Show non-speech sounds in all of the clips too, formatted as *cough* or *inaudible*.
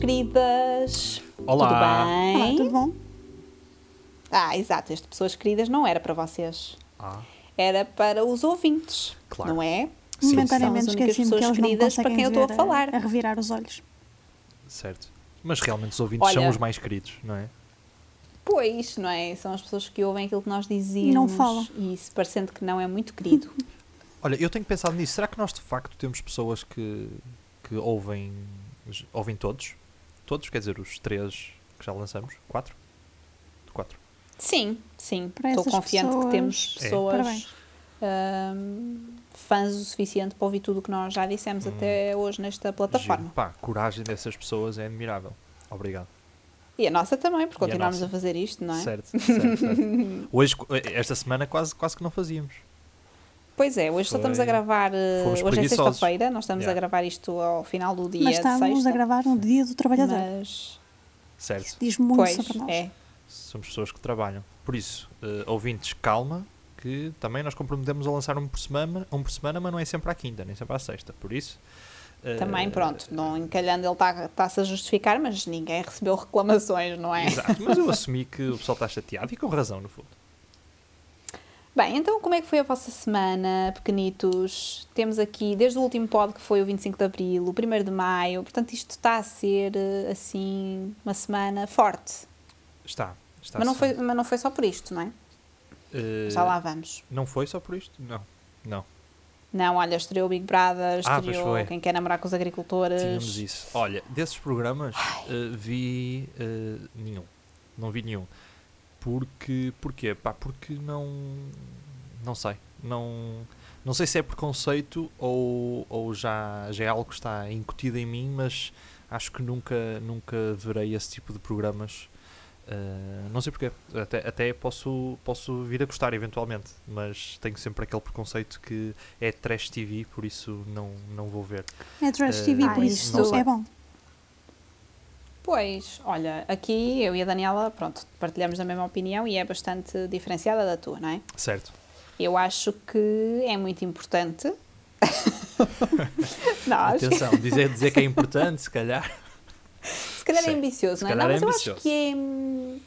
Queridas! Olá. Tudo bem? Olá, tudo bom? Ah, exato, este pessoas queridas não era para vocês. Ah, Era para os ouvintes, Claro. não é? Sim. Momentaneamente São as únicas esqueci-me que não queridas para quem eu estou a falar. A revirar os olhos. certo. Mas realmente os ouvintes Olha- são os mais queridos, não é? Pois, não é? São as pessoas que ouvem aquilo que nós dizemos. Não falam. E isso parecendo que não é muito querido. *laughs* Olha, eu tenho pensado nisso. Será que nós de facto temos pessoas que, que ouvem, ouvem todos? Todos? Quer dizer, os três que já lançamos? Quatro? Quatro. sim, sim. Estou confiante que pessoas- temos É. pessoas ahm, fãs o suficiente para ouvir tudo o que nós já dissemos Hum. até hoje nesta plataforma. Giro. Pá, a coragem dessas pessoas é admirável. Obrigado. E a nossa também, por E a continuarmos a, fazer isto, não é? Certo, certo, certo. *laughs* Hoje, esta semana, quase, quase que não fazíamos. Pois é, hoje só Foi- estamos a gravar. eh, fomos Hoje é sexta-feira, nós estamos a Yeah. gravar isto ao final do dia Mas estamos a gravar no dia do trabalhador. Mas, Certo. Isso diz muito pois, sobre nós. é. Somos pessoas que trabalham. Por isso, eh, ouvintes, calma, que também nós comprometemos a lançar um por semana, um por semana, mas não é sempre à quinta, nem sempre à sexta. Por isso. eh, Também, pronto, não encalhando, ele está- está-se a justificar, mas ninguém recebeu reclamações, não é? Exato, mas eu assumi que o pessoal está chateado e com razão, no fundo. Bem, então como é que foi a vossa semana, pequenitos? Temos aqui, desde o último pod, que foi o 25 de Abril, o 1 de Maio, portanto isto está a ser, eh, assim, uma semana forte. Está. está Mas não, foi, mas não foi só por isto, não é? Eh, Já lá vamos. Não foi só por isto? Não. Não. Não, olha, estreou o Big Brother, Ah, estreou foi. Quem Quer Namorar com os Agricultores. Tínhamos isso. Olha, desses programas eh, vi eh, nenhum. Não vi nenhum. Porque. Porquê? Pá, porque não. Não sei. Não. Não sei se é preconceito ou, ou já, já é algo que está incutido em mim, mas acho que nunca, nunca verei esse tipo de programas. Eh, não sei porquê. Até, até posso, posso vir a gostar eventualmente, mas tenho sempre aquele preconceito que é trash TV, por isso não, não vou ver. É Trash Eh, TV, Ah, por isso- é bom. Pois, olha, aqui eu e a Daniela, pronto, partilhamos a mesma opinião e é bastante diferenciada da tua, não é? Certo. Eu acho que é muito importante. *laughs* Nós, Atenção, dizer, dizer que é importante, se calhar. se calhar é Sim, ambicioso, se não é? Não, é mas eu acho ambicioso. que é.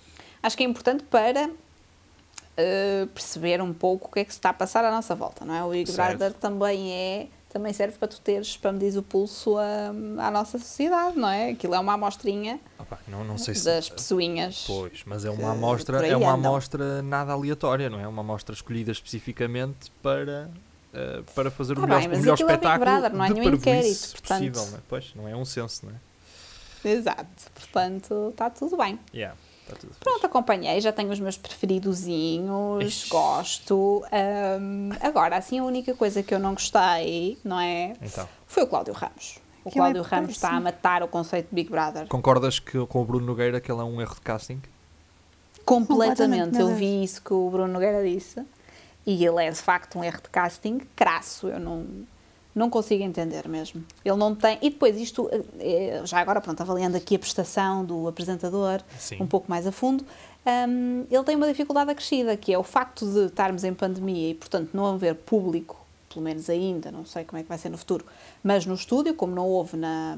Acho que é importante para uh, perceber um pouco o que é que se está a passar à nossa volta, não é? O Big. Brother também é. Também serve para tu teres, para medir o pulso à, à nossa sociedade, não é? Aquilo é uma amostrinha Opa, não, não sei se. das pessoinhas. Pois, mas é uma amostra, é uma andam. amostra nada aleatória, não é? Uma amostra escolhida especificamente para, eh, para fazer Tá o melhor, bem, o melhor é espetáculo Brother, não é de nenhum inquérito, portanto. possível, não é? Pois, não é um senso, não é? Exato, portanto está tudo bem. Yeah, está tudo Pronto, acompanhei, já tenho os meus preferidozinhos, Ixi. gosto. Ahm, agora, assim, a única coisa que eu não gostei, não é? Então, Foi o Cláudio Ramos. O Que é Cláudio Ramos está a matar o conceito de Big Brother. concordas que, com o Bruno Nogueira que ele é um erro de casting? Completamente. Completamente, Eu vi isso que o Bruno Nogueira disse. E ele é, de facto, um erro de casting crasso. Eu não, não consigo entender mesmo. Ele não tem... E depois isto, eh, já agora, pronto, avaliando aqui a prestação do apresentador, Sim. um pouco mais a fundo, hum, ele tem uma dificuldade acrescida, que é o facto de estarmos em pandemia e, portanto, não haver público, pelo menos ainda, não sei como é que vai ser no futuro, mas no estúdio, como não houve na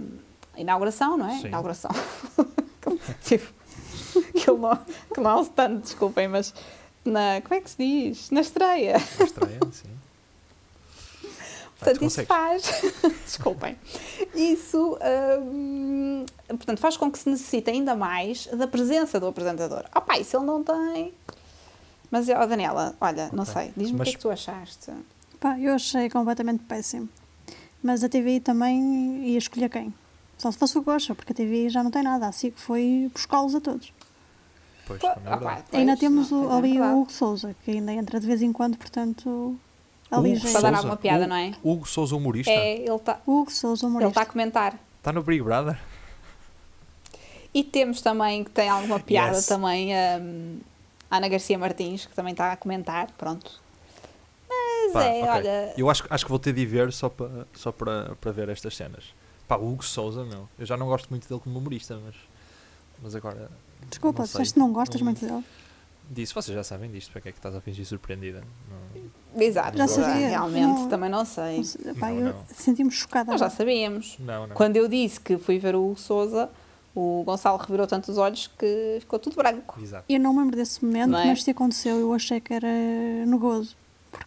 inauguração, não é? Sim. Inauguração. *laughs* tipo, que ele não, que não é um stand, desculpem, mas na, como é que se diz? Na estreia. Na estreia, sim. Portanto, isso faz. *laughs* Desculpem. Isso, hum, portanto, faz com que se necessite ainda mais da presença do apresentador. Ah, pá, isso ele não tem. Mas, ó, Daniela, olha, não Ok. sei, diz-me o Mas- que é que tu achaste. Pá, eu achei completamente péssimo. Mas a TVI também ia escolher quem? Só se fosse o Gocha, porque a TVI já não tem nada. Assim que foi buscá-los a todos. Pois, Pô, é pois, ainda temos não, o, é ali verdade. o Hugo Souza, que ainda entra de vez em quando, portanto. Hugo Para dar alguma piada, Hugo- não é? Hugo Souza, humorista, É, ele está Hugo Souza, ele humorista. tá a comentar. está no Big Brother? E temos também, que tem alguma piada Yes. também, hum, a Ana Garcia Martins, que também está a comentar, pronto. Mas Pá, é, ok. olha, Eu acho, acho que vou ter de ver só para só para para ver estas cenas. Pá, o Hugo Souza, meu. Eu já não gosto muito dele como humorista, mas, mas agora. Desculpa, não sei. não gostas Não- muito dele. Disse: Vocês já sabem disto, para que é que estás a fingir surpreendida? Não, Exato. Já sabia. Realmente, Não- também não sei. Não pá, Não, eu não. senti-me chocada. Nós já sabíamos. não. não. Quando eu disse que fui ver o Souza, o Gonçalo revirou tanto os olhos que ficou tudo branco. Exato. Eu não me lembro desse momento, Não é? mas se aconteceu, eu achei que era no gozo.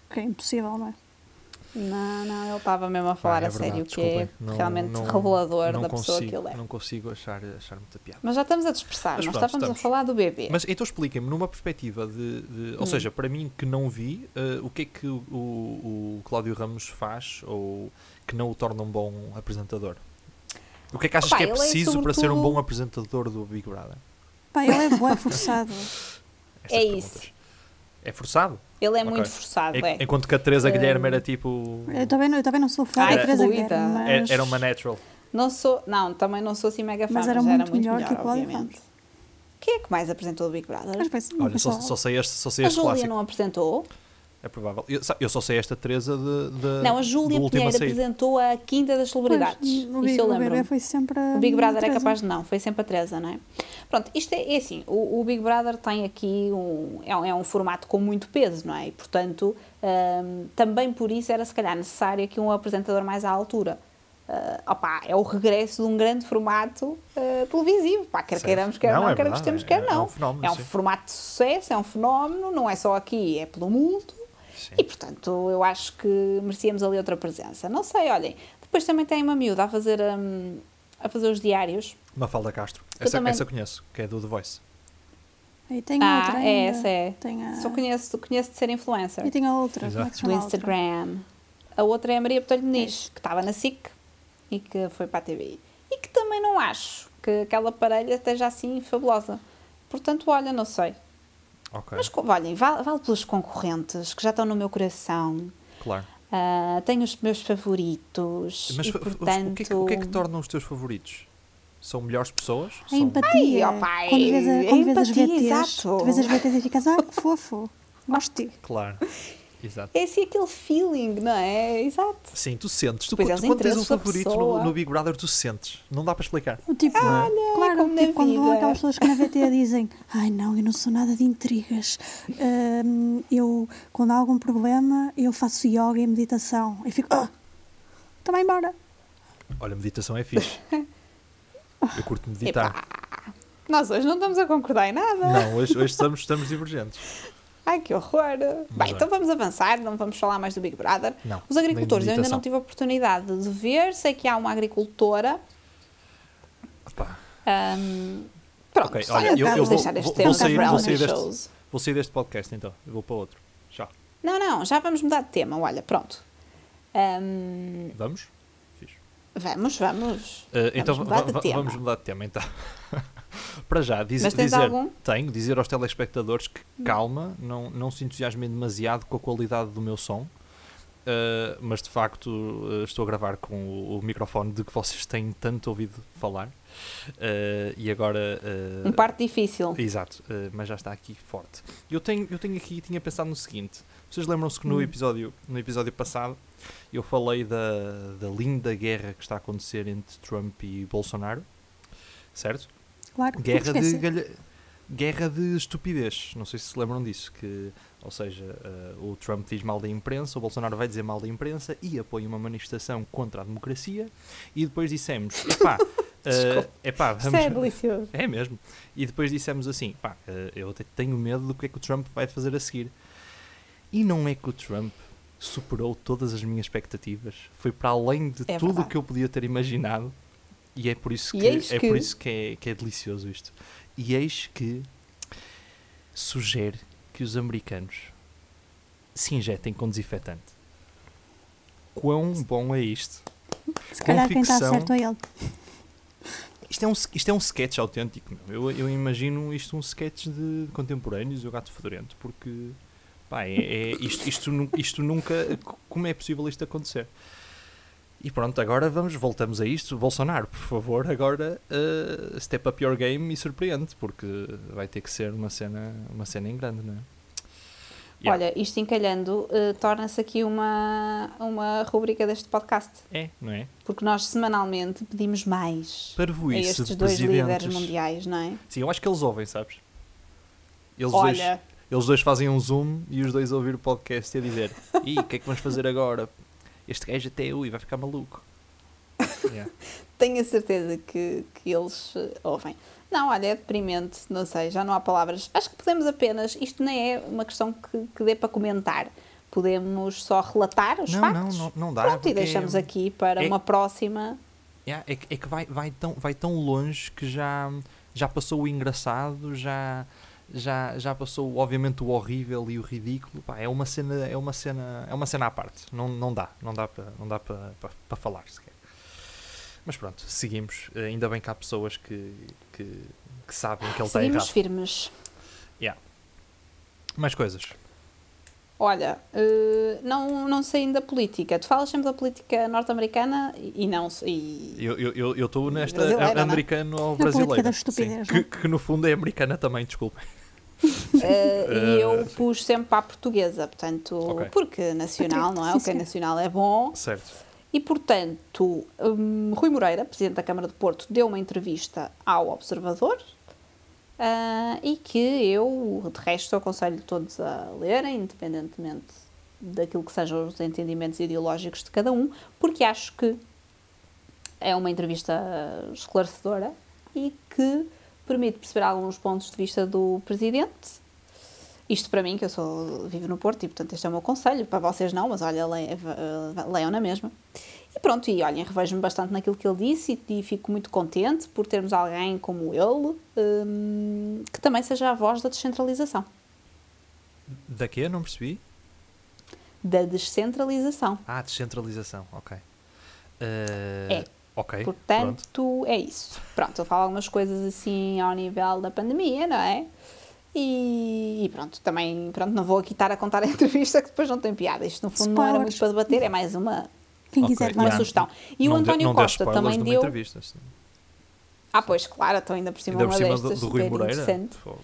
Porque é impossível, não é? Não, não, ele estava mesmo a falar Pá, é a sério, que é. Não- realmente não- revelador não da pessoa consigo, que ele é. Não consigo achar, achar muita piada. Mas já estamos a dispersar, Mas nós pronto, estávamos estamos. a falar do bebê. Mas então expliquem-me, numa perspectiva de. de- ou Hum. seja, para mim que não vi, eh, o que é que o, o Cláudio Ramos faz ou que não o torna um bom apresentador? O que é que achas Opa, que é é preciso para ser um bom apresentador do Big Brother? Pá, ele é bué forçado. *laughs* Essas É isso. É forçado? Ele é Ok. muito forçado, En- é. Enquanto que a Teresa Eh, Guilherme era tipo. Eu também, não- eu também não sou fã Ah, da é Teresa. Guilherme, Era, mas... era uma natural. Não sou, não, também não sou assim mega fã, Mas mas era era, muito muito melhor melhor, que o obviamente. Quem é que mais apresentou o Big Brother? Não Olha, só, só- sei este, só sei a este clássico. não apresentou? É provável. Eu, eu só sei esta Teresa de. de Não, a Júlia Pinheiro apresentou a Quinta das Celebridades. Pois, o, Isso Big- eu o lembro. foi sempre a O Big Brother é capaz de não, foi sempre a Teresa, não é? Pronto, isto é, é assim, o, o Big Brother tem aqui um, é, um, é um formato com muito peso, não é? E, portanto, hum, também por isso era se calhar necessário aqui um apresentador mais à altura. Ah, opá, é o regresso de um grande formato ah, televisivo, pá, quer Certo. quer quer Não, não, é quer verdade, gostemos, é- quer é um não. fenómeno, é um formato de sucesso, é um fenómeno, não é só aqui, é pelo mundo. Sim. E portanto, eu acho que merecíamos ali outra presença. Não sei, olhem. Depois também tem uma miúda a fazer, hum, a fazer os diários. Mafalda Castro. Eu Essa, também- essa conheço, que é do The Voice. E tem ah, outra é, essa é. A... Só conheço, conheço de ser influencer. E tem a outra, Exato. é se do? Instagram. A outra é a Maria Botelho Muniz, que estava na SIC e que foi para a TV. E que também não acho que aquela parelha esteja assim fabulosa. Portanto, olha, não sei. Ok, Mas olhem, vale, vale pelos concorrentes que já estão no meu coração. claro. Ah, tenho os meus favoritos. Mas e, portanto... o, que é que, o que é que torna os teus favoritos? São melhores pessoas? A São... empatia. Ai, opa, quando vês, a, quando vês as empatia, VTs, exato. tu vês as VTs e ficas, ah, que fofo, gosto de ti. Claro. Exato. É assim aquele feeling, não é? Exato. Sim, tu sentes. Tu, Pois é, quando, tens um favorito no, no Big Brother, tu sentes. Não dá para explicar. O Tipo, Olha, claro, como na tipo, quando vão aquelas pessoas que na VT dizem ai não, eu não sou nada de intrigas, Hum, eu, quando há algum problema, eu faço yoga e meditação. E fico, ah, também embora. Olha, meditação é fixe. Eu curto meditar. Epá, nós hoje não estamos a concordar em nada. Não, hoje, hoje estamos, estamos divergentes. Ai, que horror. Bem, então vamos avançar, não vamos falar mais do Big Brother. Não, Os agricultores, eu ainda não tive a oportunidade de ver. Sei que há uma agricultora. Opá, hum, pronto, Ok, olha, eu- eu vamos vou- deixar este vou- tema vou dos sair- vou sair deste- shows. vou sair deste podcast então. Eu vou para outro. Já. Não, não, já vamos mudar de tema. Olha, pronto. Hum, Vamos? Fixe. vamos, vamos. Uh, então vamos mudar de tema. vamos mudar de tema então. *laughs* Para já, diz- Mas tens dizer, algum? tenho, dizer aos telespectadores que calma, não, não se entusiasmem demasiado com a qualidade do meu som. Uh, mas de facto uh, estou a gravar com o, o microfone de que vocês têm tanto ouvido falar. Uh, e agora. Um parte difícil. Exato, mas já está aqui forte. Eu tenho, eu tenho aqui, tinha pensado no seguinte: vocês lembram-se que no Hum. episódio, no episódio passado eu falei da, da linda guerra que está a acontecer entre Trump e Bolsonaro, certo? Claro, Guerra de, galha- guerra de estupidez, não sei se se lembram disso, que, ou seja, uh, o Trump diz mal da imprensa, o Bolsonaro vai dizer mal da imprensa e apoia uma manifestação contra a democracia e depois dissemos, epá, uh, *laughs* Desculpa. epá, vamos... é delicioso. *laughs* É mesmo. E depois dissemos assim: pá, eh, eu até tenho medo do que é que o Trump vai fazer a seguir. E não é que o Trump superou todas as minhas expectativas, foi para além de É tudo o que eu podia ter imaginado. E é por isso que, é, que- por isso que, é, que é delicioso isto. E eis que sugere que os americanos se injetem com desinfetante. Quão bom é isto? Se calhar quem está certo é ele. Isto é um, isto é um sketch autêntico. meu. Eu, eu imagino isto um sketch de contemporâneos e o gato fedorento, porque pá, é, é- isto, isto, isto nunca. Como é possível isto acontecer? E pronto, agora vamos, voltamos a isto. Bolsonaro, por favor, agora uh, step up your game e surpreende, porque vai ter que ser uma cena, uma cena em grande, não é? Yeah. Olha, isto encalhando, eh, torna-se aqui uma, uma rubrica deste podcast. É, não é? Porque nós semanalmente pedimos mais a Parvoíce estes de dois líderes mundiais, não é? Sim, eu acho que eles ouvem, sabes? Eles dois, Olha, eles dois fazem um zoom e os dois a ouvir o podcast e a dizer: Ih, o que é que vamos fazer agora? Este gajo até ui, vai ficar maluco. Yeah. *laughs* tenho a certeza que, que eles eh, ouvem. Não, olha, é deprimente, não sei, já não há palavras. Acho que podemos apenas, isto nem é uma questão que, que dê para comentar. Podemos só relatar os Não, factos. não, não, não dá. Pronto, porque e deixamos aqui para é- uma próxima. Yeah, é, que- é que vai, vai, tão, vai tão longe que já, já passou o engraçado, já, já, já passou obviamente o horrível e o ridículo. Pá, é uma cena, é uma cena, é uma cena à parte. Não, não dá, não dá para, não dá para, falar sequer. Mas pronto, seguimos. Ainda bem que há pessoas que, que, que sabem que ele está Seguimos errado. firmes. Mais coisas. Olha, eh, não, não sei da política. Tu falas sempre da política norte-americana e não. E, Eu estou eu, eu estou nesta Brasileira, a- não é? americano ou política brasileira. da estupidez, Sim, não é? que, que no fundo é americana também, desculpa. *laughs* Eh, e Eh, eu pus sempre para a portuguesa, portanto, Ok. porque nacional, não é? Sim, O que é sim. nacional é bom. Certo. E, portanto, hum, Rui Moreira, Presidente da Câmara de Porto, deu uma entrevista ao Observador ah, e que eu, de resto, aconselho todos a lerem, independentemente daquilo que sejam os entendimentos ideológicos de cada um, porque acho que é uma entrevista esclarecedora e que permite perceber alguns pontos de vista do Presidente. Isto para mim, que eu sou, vivo no Porto e, portanto, este é o meu conselho. Para vocês não, mas olha, le- eh, leiam na mesma. E pronto, e olhem, revejo-me bastante naquilo que ele disse e, e fico muito contente por termos alguém como ele hum, que também seja a voz da descentralização. Da quê? Não percebi? Da descentralização. Ah, descentralização, ok. Eh, É. Ok, pronto. Portanto, é isso. Pronto, ele fala algumas coisas assim ao nível da pandemia, não é? E, e pronto, também pronto, não vou aqui estar a contar a *laughs* entrevista que depois não tem piada. Isto no fundo não era muito Spoilers. para debater, é mais uma, Quem Ok, quiser, uma. Yeah. sugestão. E o Não dê- António dê Costa spoilers também de uma deu. entrevista, sim. Ah, pois, claro, estou ainda por cima Ainda por uma cima do, destas, do Rui super Moreira. interessante. Então,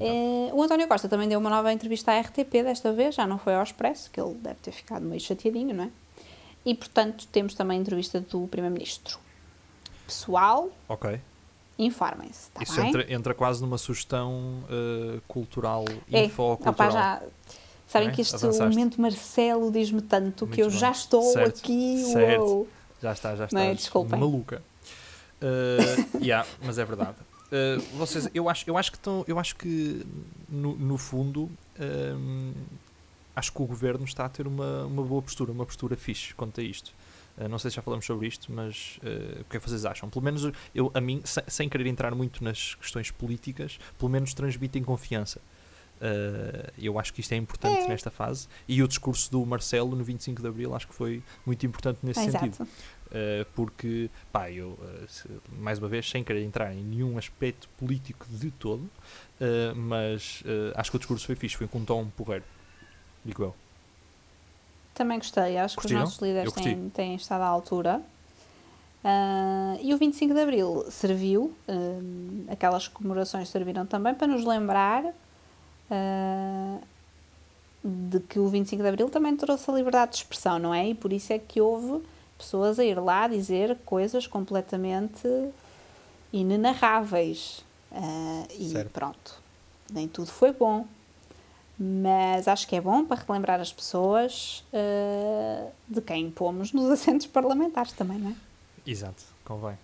Eh, o António Costa também deu uma nova entrevista à RTP desta vez, já não foi ao Expresso, que ele deve ter ficado meio chateadinho, não é? E portanto temos também a entrevista do Primeiro-Ministro. Pessoal, ok. informem-se, está Isso entra, entra quase numa sugestão eh, cultural, É, infocultural. opá, já, sabem é? que este Avançaste. momento Marcelo diz-me tanto Muito que eu bem. já estou Certo, aqui, certo. uou. Já está, já está. É? Desculpem. Maluca. Uh, yeah, mas é verdade. Uh, vocês, eu acho, eu acho que estão, eu acho que no, no fundo um, acho que o governo está a ter uma, uma boa postura, uma postura fixe quanto a isto. Uh, não sei se já falamos sobre isto, mas uh, o que é que vocês acham? Pelo menos eu, a mim, sem, sem querer entrar muito nas questões políticas, pelo menos transmitem confiança. Uh, eu acho que isto é importante É. nesta fase e o discurso do Marcelo no 25 de Abril acho que foi muito importante nesse sentido. Exato. Uh, porque, pá, eu, uh, se- mais uma vez, sem querer entrar em nenhum aspecto político de todo, mas acho que o discurso foi fixe, foi com um tom porreiro. Digo eu. Também gostei, acho que Curtiram? os nossos líderes têm, têm estado à altura. Ah, e o 25 de Abril serviu, ah, aquelas comemorações serviram também para nos lembrar ah, de que o 25 de Abril também trouxe a liberdade de expressão, não é? E por isso é que houve pessoas a ir lá dizer coisas completamente inenarráveis. E Certo. pronto, nem tudo foi bom. Mas acho que é bom para relembrar as pessoas ah, de quem pomos nos *laughs* assentos parlamentares também, não é? Exato, convém.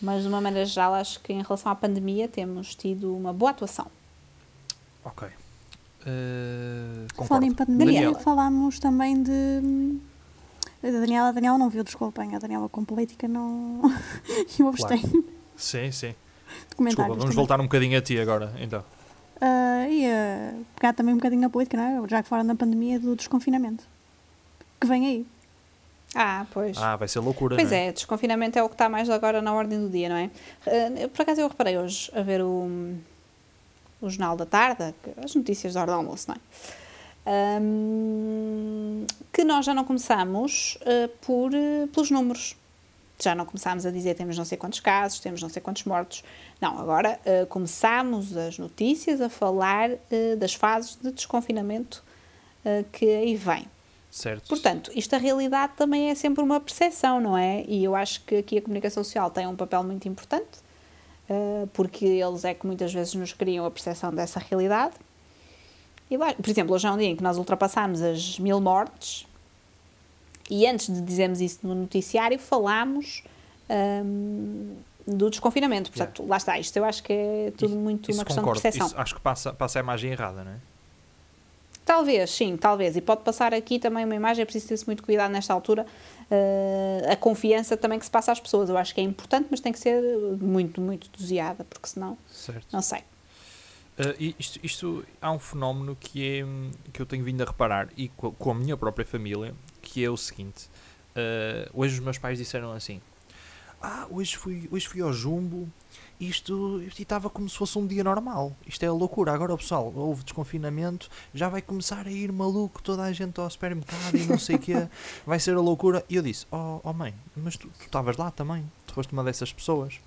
Mas de uma maneira geral, acho que em relação à pandemia temos tido uma boa atuação. Ok. Uh, Falando em pandemia, Daniela. falámos também de. A Daniela, a Daniela não viu, desculpem. A Daniela com política não. *laughs* Eu abstenho Sim, sim. de Desculpa, vamos também. voltar um bocadinho a ti agora, então. Ah, e pegar também um bocadinho na política, não é? Já que falaram da pandemia do desconfinamento. Que vem aí. Ah, pois. Ah, vai ser loucura, Pois não é? é, desconfinamento é o que está mais agora na ordem do dia, não é? Ah, Por acaso eu reparei hoje a ver o, o Jornal da Tarde, as notícias da hora do almoço, não é? Ahm, que nós já não começamos ah, por, ah, pelos números. Já não começámos a dizer temos não sei quantos casos, temos não sei quantos mortos. Não, agora ah, começámos as notícias a falar ah, das fases de desconfinamento ah, que aí vem. Certo. Portanto, isto a realidade também é sempre uma percepção, não é? E eu acho que aqui a comunicação social tem um papel muito importante, porque eles é que muitas vezes nos criam a percepção dessa realidade. E por exemplo, hoje é um dia em que nós ultrapassámos as mil mortes e antes de dizermos isso no noticiário, falámos hum, do desconfinamento. Portanto, lá está. Isto eu acho que é tudo muito isso uma questão concordo. de percepção. Isso acho que passa, passa a imagem errada, não é? Talvez, sim, talvez. E pode passar aqui também uma imagem, é preciso ter muito cuidado nesta altura. eh, a confiança também que se passa às pessoas. Eu acho que é importante, mas tem que ser muito, muito doseada, porque senão, Certo. não sei. Uh, isto, isto há um fenómeno que, é, que eu tenho vindo a reparar e co- com, a minha própria família, que é o seguinte: uh, hoje os meus pais disseram assim: Ah, hoje fui, hoje fui ao Jumbo, isto estava como se fosse um dia normal. Isto é loucura. Agora, pessoal, houve desconfinamento, já vai começar a ir maluco toda a gente ao supermercado e não sei o quê, *laughs* vai ser a loucura. E eu disse: Oh, oh mãe, mas tu estavas lá também, tu foste uma dessas pessoas.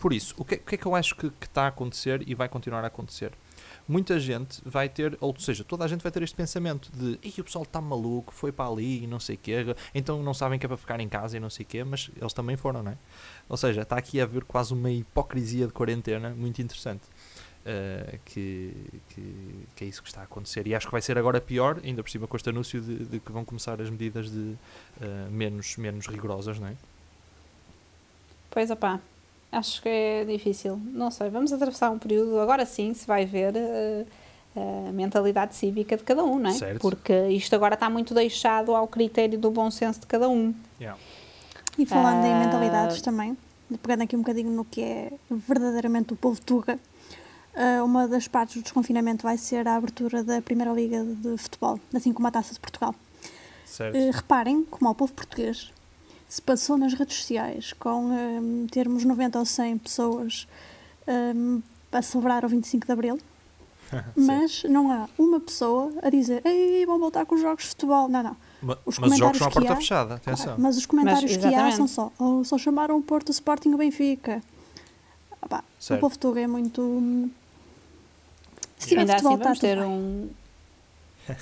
Por isso, o que, o que é que eu acho que está a acontecer e vai continuar a acontecer? Muita gente vai ter, ou seja, toda a gente vai ter este pensamento de Ih, o pessoal está maluco, foi para ali e não sei o quê, então não sabem que é para ficar em casa e não sei o quê, mas eles também foram, não é? Ou seja, está aqui a haver quase uma hipocrisia de quarentena muito interessante. eh, que, que, que é isso que está a acontecer e acho que vai ser agora pior, ainda por cima com este anúncio de, de que vão começar as medidas de eh, menos, menos rigorosas, não é? Pois, opá, acho que é difícil. Não sei, vamos atravessar um período, agora sim se vai ver eh, a mentalidade cívica de cada um, não é? Certo. Porque isto agora está muito deixado ao critério do bom senso de cada um. Yeah. E falando em Ah. mentalidades também, pegando aqui um bocadinho no que é verdadeiramente o povo Tuga, ah, uma das partes do desconfinamento vai ser a abertura da Primeira Liga de Futebol, assim como a Taça de Portugal. Certo. Eh, reparem como ao povo português se passou nas redes sociais com hum, termos 90 ou 100 pessoas hum, a celebrar o 25 de Abril, *laughs* mas não há uma pessoa a dizer Ei, vão voltar com os jogos de futebol. Não, não. Os mas os jogos comentários são à que porta há- fechada, Claro, atenção. mas os comentários Mas, que há são só "Oh, só chamaram o Porto, Sporting o Benfica. Pá, o povo Tuga é muito... hum, Se tiver Ainda assim, futebol, está vamos ter bem. um.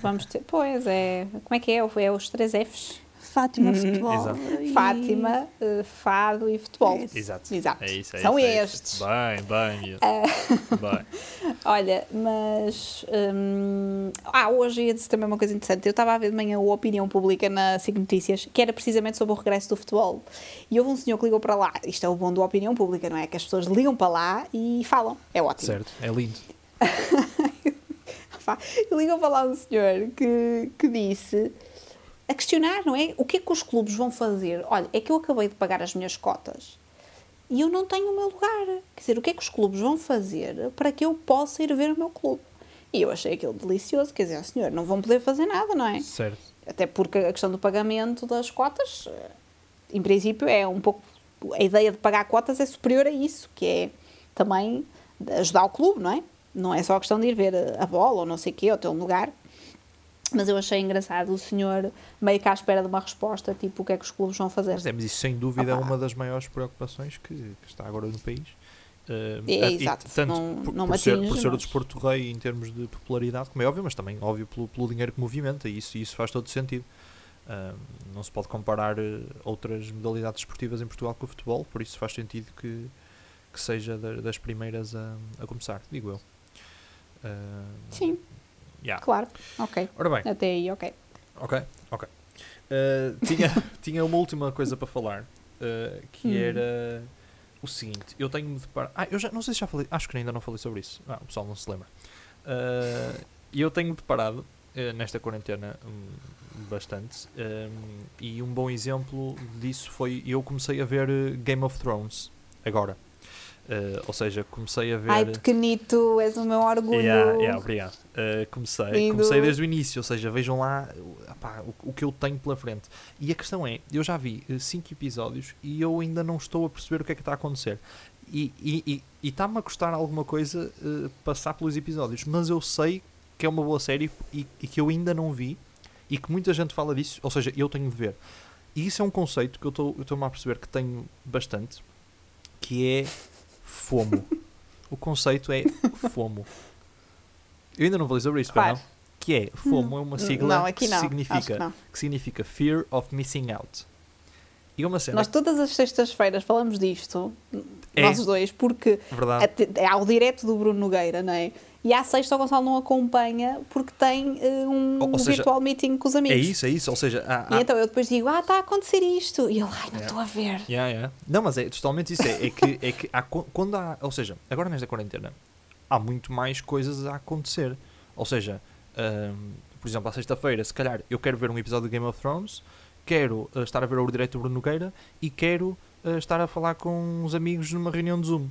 Vamos ter. Pois é. Como é que é? É os três Fs: Fátima, Uhum. futebol Exato. e- Fátima, eh, Fado e Futebol. É. Exato. Exato. É isso, é São isso, é estes. isso. Bem, bem. bem. *laughs* Olha, mas. hum, ah, hoje ia dizer também uma coisa interessante. Eu estava a ver de manhã a opinião pública na SIC Notícias, que era precisamente sobre o regresso do futebol. E houve um senhor que ligou para lá. Isto é o bom da opinião pública, não é? Que as pessoas ligam para lá e falam. É ótimo. Certo, é lindo. *laughs* Ligou para lá um senhor que, que disse a questionar, não é? O que é que os clubes vão fazer? Olha, é que eu acabei de pagar as minhas cotas e eu não tenho o meu lugar. Quer dizer, o que é que os clubes vão fazer para que eu possa ir ver o meu clube? E eu achei aquilo delicioso. Quer dizer, senhor, não vão poder fazer nada, não é? Certo. Até porque a questão do pagamento das cotas, em princípio, é um pouco. A ideia de pagar cotas é superior a isso, que é também ajudar o clube, não é? Não é só a questão de ir ver a bola ou não sei o quê, ou ter um lugar. Mas eu achei engraçado o senhor meio que à espera de uma resposta, tipo, o que é que os clubes vão fazer? Mas, é, mas isso sem dúvida é Opa. uma das maiores preocupações que, que está agora no país. Uh, É, e exato. Tanto Não- por, não por ser, atinge, por ser o desporto rei em termos de popularidade, como é óbvio, mas também óbvio pelo, pelo dinheiro que movimenta, e isso, isso faz todo sentido. Uh, não se pode comparar uh, outras modalidades esportivas em Portugal com o futebol, por isso faz sentido que, que seja da- das primeiras a, a começar, digo eu. Uh, Sim, yeah. claro. Ok. Ora bem, Até aí, ok. Ok, ok. Uh, tinha, *laughs* tinha uma última coisa para falar, uh, que Hum. era o seguinte, eu tenho-me deparado... Ah, eu já, não sei se já falei, acho que ainda não falei sobre isso. Ah, o pessoal não se lembra. Uh, E eu tenho-me deparado, uh, nesta quarentena, um, bastante, um, e um bom exemplo disso foi, eu comecei a ver uh, Game of Thrones, agora. Uh, ou seja, comecei a ver... Ai, pequenito, és o meu orgulho. Yeah, yeah, obrigado. Uh, comecei, comecei desde o início, ou seja, vejam lá apá, o, o que eu tenho pela frente. E a questão é, eu já vi 5 episódios e eu ainda não estou a perceber o que é que está a acontecer. E está-me a custar alguma coisa uh, passar pelos episódios, mas eu sei que é uma boa série e, e que eu ainda não vi e que muita gente fala disso, ou seja, eu tenho de ver. E isso é um conceito que eu estou-me a perceber que tenho bastante, que é FOMO. o conceito é FOMO. Eu ainda não falei sobre isso, Claro. não? Que é, FOMO é uma sigla Não, que, significa, que significa Fear of Missing Out. E é uma cena Nós todas as sextas-feiras falamos disto. É. nós dois, porque até- há o direto do Bruno Nogueira, não é? E à sexta o Gonçalo não acompanha porque tem eh, um Ou- ou seja, virtual meeting com os É amigos. isso, é isso. Ou seja, há, E há- então eu depois digo, ah, está a acontecer isto. E ele, ai, não É. estou a ver. Yeah, yeah. Não, mas é totalmente isso. É, é que, é que há, quando há. Ou seja, agora nesta quarentena há muito mais coisas a acontecer. Ou seja, ahm, por exemplo, à sexta-feira, se calhar eu quero ver um episódio de Game of Thrones, quero ah, estar a ver o direito do Bruno Nogueira e quero ah, estar a falar com uns amigos numa reunião de Zoom.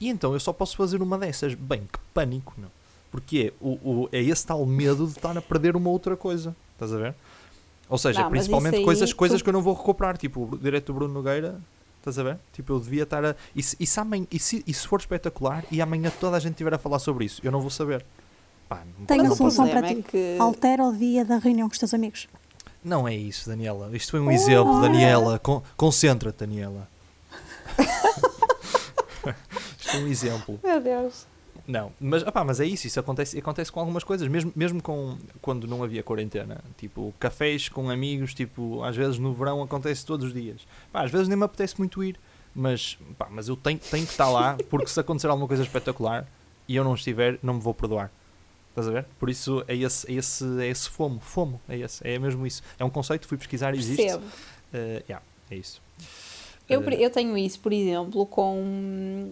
E então eu só posso fazer uma dessas. Bem, que pânico, meu. Porque é, o, o- é esse tal medo de estar a perder uma outra coisa. Estás a ver? Ou seja, Não, principalmente aí coisas, tu- coisas que eu não vou recuperar, tipo o direito do Bruno Nogueira, estás a ver? Tipo, eu devia estar a. E se, e se, amanhã- e se, e se for espetacular e amanhã toda a gente estiver a falar sobre isso, eu não vou saber. Pá, não, Tenho a solução problema para é ti. que- Altera o dia da reunião com os teus amigos. Não é isso, Daniela. Isto foi um exemplo. Daniela. Con- Concentra-te, Daniela. *laughs* Isto é um exemplo. Meu Deus. Não, mas, opá, mas é isso, isso acontece, acontece com algumas coisas, mesmo, mesmo com, quando não havia quarentena, tipo, cafés com amigos, tipo, às vezes no verão acontece todos os dias, pá, às vezes nem me apetece muito ir, mas, pá, mas eu tenho, tenho que estar lá, porque se acontecer alguma coisa espetacular e eu não estiver, não me vou perdoar, estás a ver? Por isso é esse, é esse, é esse fomo, fomo, é esse, é mesmo isso, é um conceito, fui pesquisar, existe, Percebo. Eh, yeah, é isso. Eu, Eh, eu tenho isso, por exemplo, com,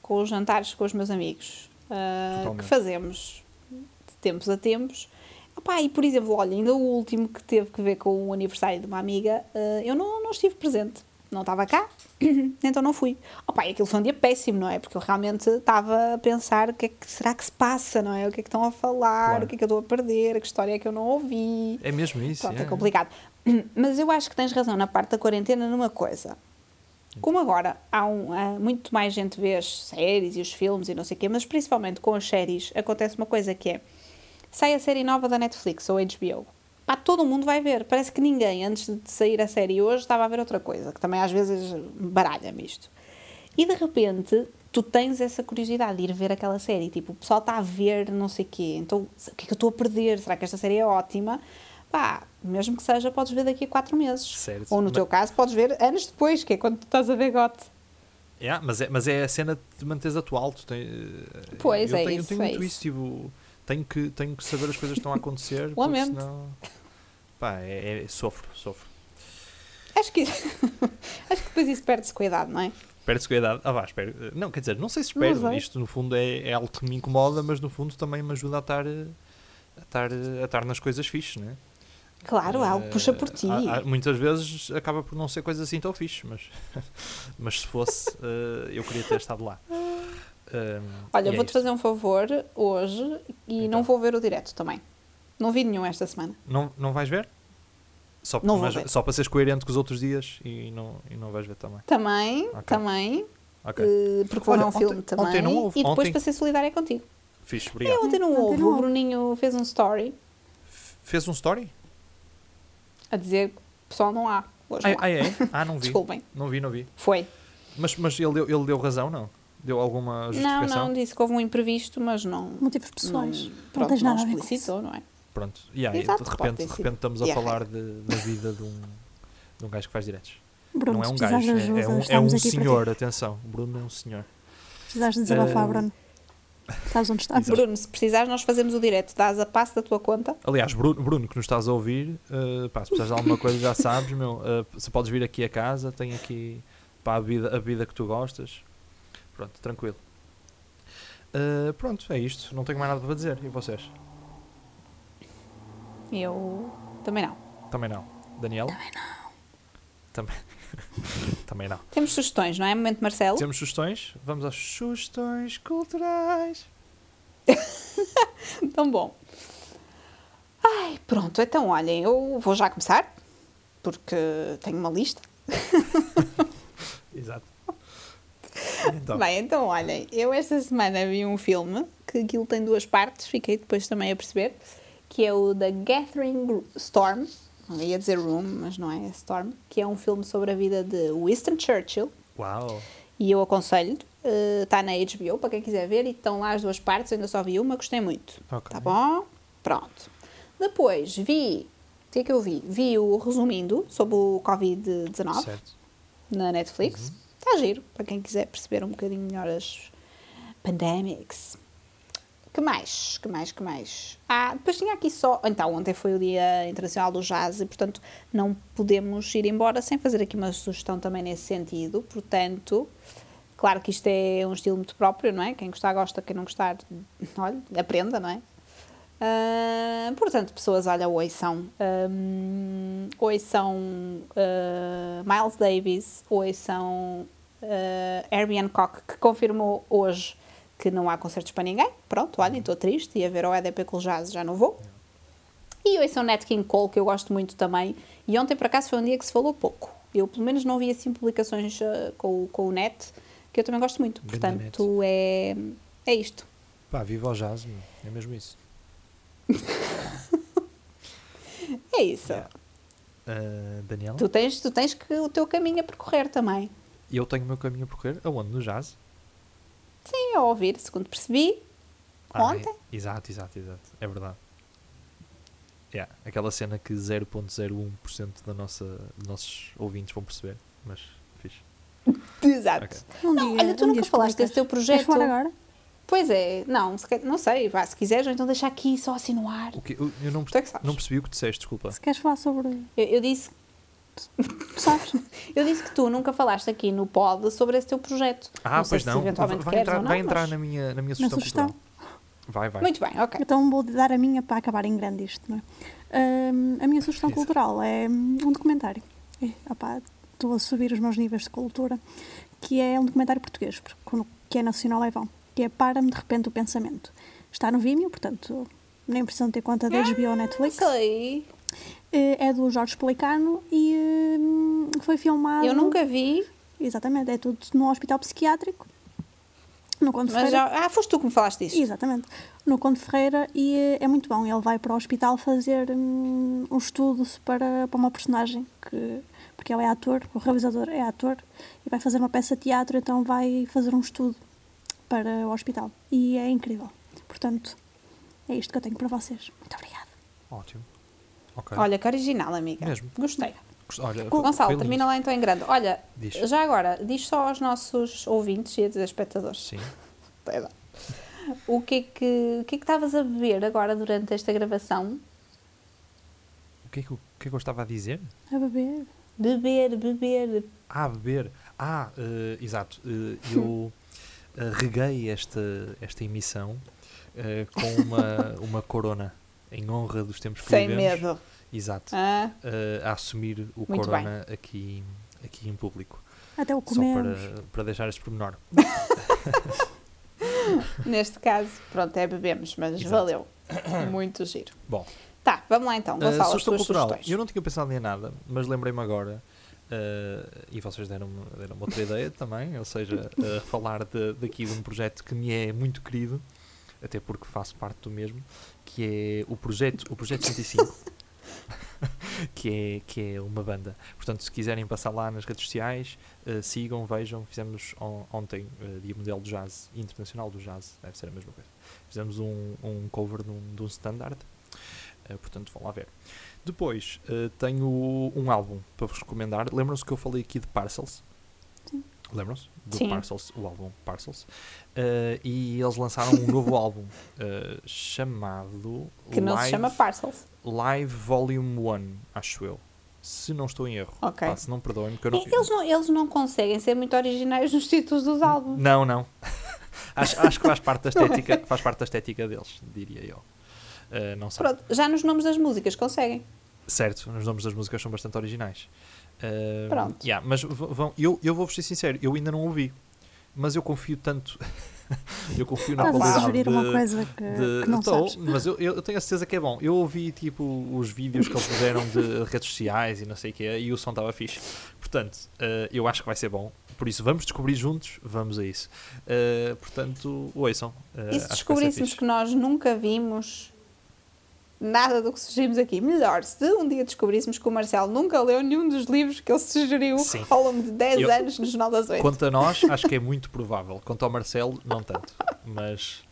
com os jantares com os meus amigos, ah, que fazemos de tempos a tempos. Opá, e, por exemplo, olha, ainda o último que teve que ver com o aniversário de uma amiga, ah, eu não, não estive presente. Não estava cá, *clears throat* então não fui. Opá, e aquilo foi um dia péssimo, não é? Porque eu realmente estava a pensar o que é que será que se passa, não é? O que é que estão a falar, Claro. o que é que eu estou a perder, que história é que eu não ouvi. é mesmo isso, Pronto, é yeah. complicado. *clears throat* Mas eu acho que tens razão na parte da quarentena numa coisa. Como agora há, um, há muito mais gente vê as séries e os filmes e não sei o quê, mas principalmente com as séries acontece uma coisa que é sai a série nova da Netflix ou HBO. Pá, todo mundo vai ver. Parece que ninguém, antes de sair a série hoje, estava a ver outra coisa, que também às vezes baralha-me isto. E de repente, tu tens essa curiosidade de ir ver aquela série. Tipo, o pessoal está a ver não sei o quê. Então, o que é que eu estou a perder? Será que esta série é ótima? Pá, mesmo que seja, podes ver daqui a quatro meses. Certo. Ou no Mas- teu caso, podes ver anos depois, que é quando tu estás a ver gote. Yeah, mas, é, mas é a cena de manteres atual. Tu tem, Pois, eu é tenho, isso, tenho é muito isso. isso. Tipo, tenho, que, tenho que saber as coisas que estão a acontecer. *laughs* porque Lamento. senão. Pá, é, é- sofro, sofro. Acho que, *laughs* acho que depois isso perde-se cuidado, não é? Perde-se cuidado. Ah, vá, espero. Não, quer dizer, não sei se espero. sei. Isto no fundo é, é algo que me incomoda, mas no fundo também me ajuda a estar, a estar, a estar nas coisas fixes, né? Claro, algo Eh, puxa por ti. há- há- muitas vezes acaba por não ser coisa assim tão fixe, mas, *laughs* mas se fosse, eh, eu queria ter estado lá. Um, Olha, é vou-te fazer um favor hoje e Então. não vou ver o direto também. Não vi nenhum esta semana. Não, não vais ver? Só, Não vou mas- ver. só para seres coerente com os outros dias e não, e não vais ver também. Também, Ok. também, Ok. eh, porque vou ver um filme ontem- também. ontem não houve, e depois ontem- para ser solidária contigo. Fixe, É, obrigado. ontem não Ontem houve. não O. Bruninho fez um story Fez um story? a dizer que pessoal não há. Hoje Ah, não há. ah, é? Ah, não vi. *laughs* Desculpem. Não vi, não vi. Foi. Mas, mas ele, deu, ele deu razão, não? Deu alguma Não, justificação? não, disse que houve um imprevisto, mas não. Motivos pessoais. Não, Não, pronto, tens não nada a ver com explicitou, não é? Pronto. E aí, Exato, de, repente, de repente estamos a falar de- da vida de um, de um gajo que faz diretos. Bruno, não é um gajo, é, ajuda, é um, é um senhor, atenção. O Bruno é um senhor. precisares de desabafar, Eh, Bruno. Sabes onde? Exato. Bruno, se precisares, nós fazemos o direto. Dás a passo da tua conta. Aliás, Bruno, Bruno, que nos estás a ouvir, eh, pá, se precisares de alguma coisa já sabes, meu, eh, se podes vir aqui a casa, tem aqui pá, a, vida, a vida que tu gostas. Pronto, tranquilo. Eh, pronto, é isto. Não tenho mais nada para dizer. E vocês? Eu também não. Também não. Daniela? Também não. *laughs* Também não. Temos sugestões, não é? Momento Marcelo. Temos sugestões? Vamos às sugestões culturais. *laughs* Tão bom. Ai, pronto, então olhem, eu vou já começar, porque tenho uma lista. *laughs* Exato. Então, Bem, então olhem, eu esta semana vi um filme que aquilo tem duas partes, fiquei depois também a perceber, que é o The Gathering Storm, não ia dizer Room, mas não é Storm, que é um filme sobre a vida de Winston Churchill, uau. e eu aconselho, eh, está na HBO para quem quiser ver, e estão lá as duas partes, ainda só vi uma, gostei muito. Ok. Tá bom? Pronto. Depois vi, o que é que eu vi? Vi o resumindo sobre o Covid-19 Certo. na Netflix. Está giro, para quem quiser perceber um bocadinho melhor as pandemics. Que mais? Que mais? Que mais? Ah, depois tinha aqui só. Então, ontem foi o Dia Internacional do Jazz e, portanto, não podemos ir embora sem fazer aqui uma sugestão também nesse sentido. Portanto, claro que isto é um estilo muito próprio, não é? Quem gostar, gosta. Quem não gostar, *laughs* olha, aprenda, não é? Uh, portanto, pessoas, olha, ouçam. Um, ouçam uh, Miles Davis, ouçam uh, Herbie Hancock, que confirmou hoje que não há concertos para ninguém. Pronto, olhem, estou triste. Ia ver o EDP com o Jazz, já não vou. E ouçam Nat King Cole, que eu gosto muito também. E ontem, por acaso, foi um dia que se falou pouco. Eu, pelo menos, não vi assim publicações com, com o Net, que eu também gosto muito. Portanto, é, é isto. Pá, viva o jazz, é mesmo isso. *laughs* é isso. Yeah. Uh, Daniela? Tu tens, tu tens que o teu caminho a percorrer também. E eu tenho o meu caminho a percorrer? Aonde? No jazz? Sim, a ouvir, segundo percebi. Ah, ontem. É, exato, exato, exato. É verdade. Yeah, aquela cena que 0.01% da nossa, dos nossos ouvintes vão perceber, mas fixe. *laughs* Exato. Okay. Um não, dia, olha, tu um nunca falaste desse teu projeto. Queres agora? Pois é, não, se, não sei, vá, se quiseres, então deixa aqui só assim no ar. O que, eu, eu não, é não percebi o que disseste, desculpa. Se queres falar sobre. Eu, eu disse. Sabes? eu disse que tu nunca falaste aqui no pod sobre esse teu projeto. Ah, não pois não. eventualmente vai, entrar, não, vai entrar mas... na minha, na minha sugestão. Na sugestão. Vai, vai. Muito bem, ok. Então vou dar a minha para acabar em grande isto, não é? Um, a minha sugestão Isso. cultural é um documentário. E, opá, estou a subir os meus níveis de cultura, que é um documentário português, que é nacional é bom que é Para-me de repente o pensamento. Está no Vimeo, portanto, nem precisam ter conta da HBO ou Netflix. Sei. Eh, é do Jorge Pelicano e hum, foi filmado. Eu nunca vi. Exatamente, é tudo no hospital psiquiátrico. No Conde Ferreira. Já... Ah, foste tu que me falaste disso. Exatamente. No Conde Ferreira e eh, é muito bom. Ele vai para o hospital fazer um, um estudo para, para uma personagem que porque ele é ator, o realizador é ator e vai fazer uma peça de teatro, então vai fazer um estudo para o hospital. E é incrível. Portanto, é isto que eu tenho para vocês. Muito obrigada. Ótimo. Okay. Olha, que original, amiga. Mesmo. Gostei. Olha, Gonçalo, termina lá então em grande. Olha, diz. já agora, diz só aos nossos ouvintes e espectadores. Sim. *laughs* o que é que o que é que estavas a beber agora durante esta gravação? O que é que, o que, é que eu estava a dizer? A beber. Beber, beber. Ah, beber. Ah, uh, exato. Uh, eu reguei esta, esta emissão uh, com uma, *laughs* uma corona em honra dos tempos que Sem vivemos. medo. Exato. Ah. Uh, a assumir o Muito corona aqui, aqui em público. Até o comemos. Só para, para deixar este pormenor. *laughs* Neste caso, pronto, é bebemos, mas Exato. valeu. Muito giro. Bom. Tá, vamos lá então. Gonçalo, uh, sugestão cultural. Sugestões. Eu não tinha pensado em nada, mas lembrei-me agora Uh, e vocês deram-me deram outra ideia *laughs* também, ou seja, uh, falar de, daqui de um projeto que me é muito querido, até porque faço parte do mesmo, que é o projeto, o projeto 105, *laughs* que, é, que é uma banda. Portanto, se quiserem passar lá nas redes sociais, uh, sigam, vejam. Fizemos on, ontem Dia Mundial do Jazz, Internacional do Jazz, deve ser a mesma coisa. Fizemos um, um cover de um, de um standard, portanto, vão lá ver. Depois uh, tenho um álbum para vos recomendar. Lembram-se que eu falei aqui de Parcels? Lembram-se? Do Sim. Parcels, o álbum Parcels. Uh, e eles lançaram um novo *laughs* álbum uh, chamado. Que não Live, se chama Parcels. Live Volume 1, acho eu. Se não estou em erro. Ok. Pá, se não perdoem-me. Não... Eles, não, eles não conseguem ser muito originais nos títulos dos álbuns. Não, não. *laughs* acho, acho que faz parte da estética, faz parte da estética deles, diria eu. Uh, não sei. Pronto, já nos nomes das músicas conseguem. Certo, os nomes das músicas são bastante originais. Uh, Pronto. Yeah, mas vão, eu, eu vou-vos ser sincero, eu ainda não ouvi. Mas eu confio tanto. *laughs* eu confio na qualidade. sugerir uma coisa que, de, que não tô, sabes. Mas eu, eu tenho a certeza que é bom. Eu ouvi tipo os vídeos que eles fizeram de redes sociais e não sei o que e o som estava fixe. Portanto, uh, eu acho que vai ser bom. Por isso, vamos descobrir juntos, vamos a isso. Uh, portanto, ouçam. Uh, e se descobríssemos que, que nós nunca vimos nada do que sugerimos aqui. Melhor, se um dia descobríssemos que o Marcelo nunca leu nenhum dos livros que ele sugeriu Sim. ao longo de 10 Eu, anos no Jornal das Oito. Quanto a nós, acho que é muito provável. Quanto ao Marcelo, não tanto. Mas,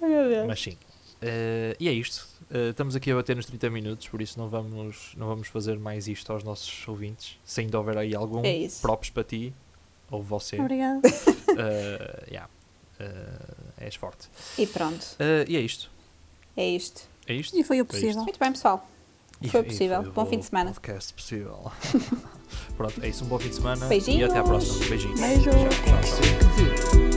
*laughs* mas sim. Uh, e é isto. Uh, estamos aqui a bater nos 30 minutos, por isso não vamos, não vamos fazer mais isto aos nossos ouvintes. Se ainda houver aí algum é props para ti, ou você. Obrigada. Uh, *laughs* yeah. Uh, és forte. E pronto, Uh, e é isto. é isto. É isto? E foi o É possível. Muito bem, pessoal. E- Foi e possível. o Bom fim de semana. Podcast possível. *laughs* Pronto, é isso. Um bom fim de semana. E Beijinhos. até à próxima. Beijinhos. Beijo. Tchau, tchau, tchau.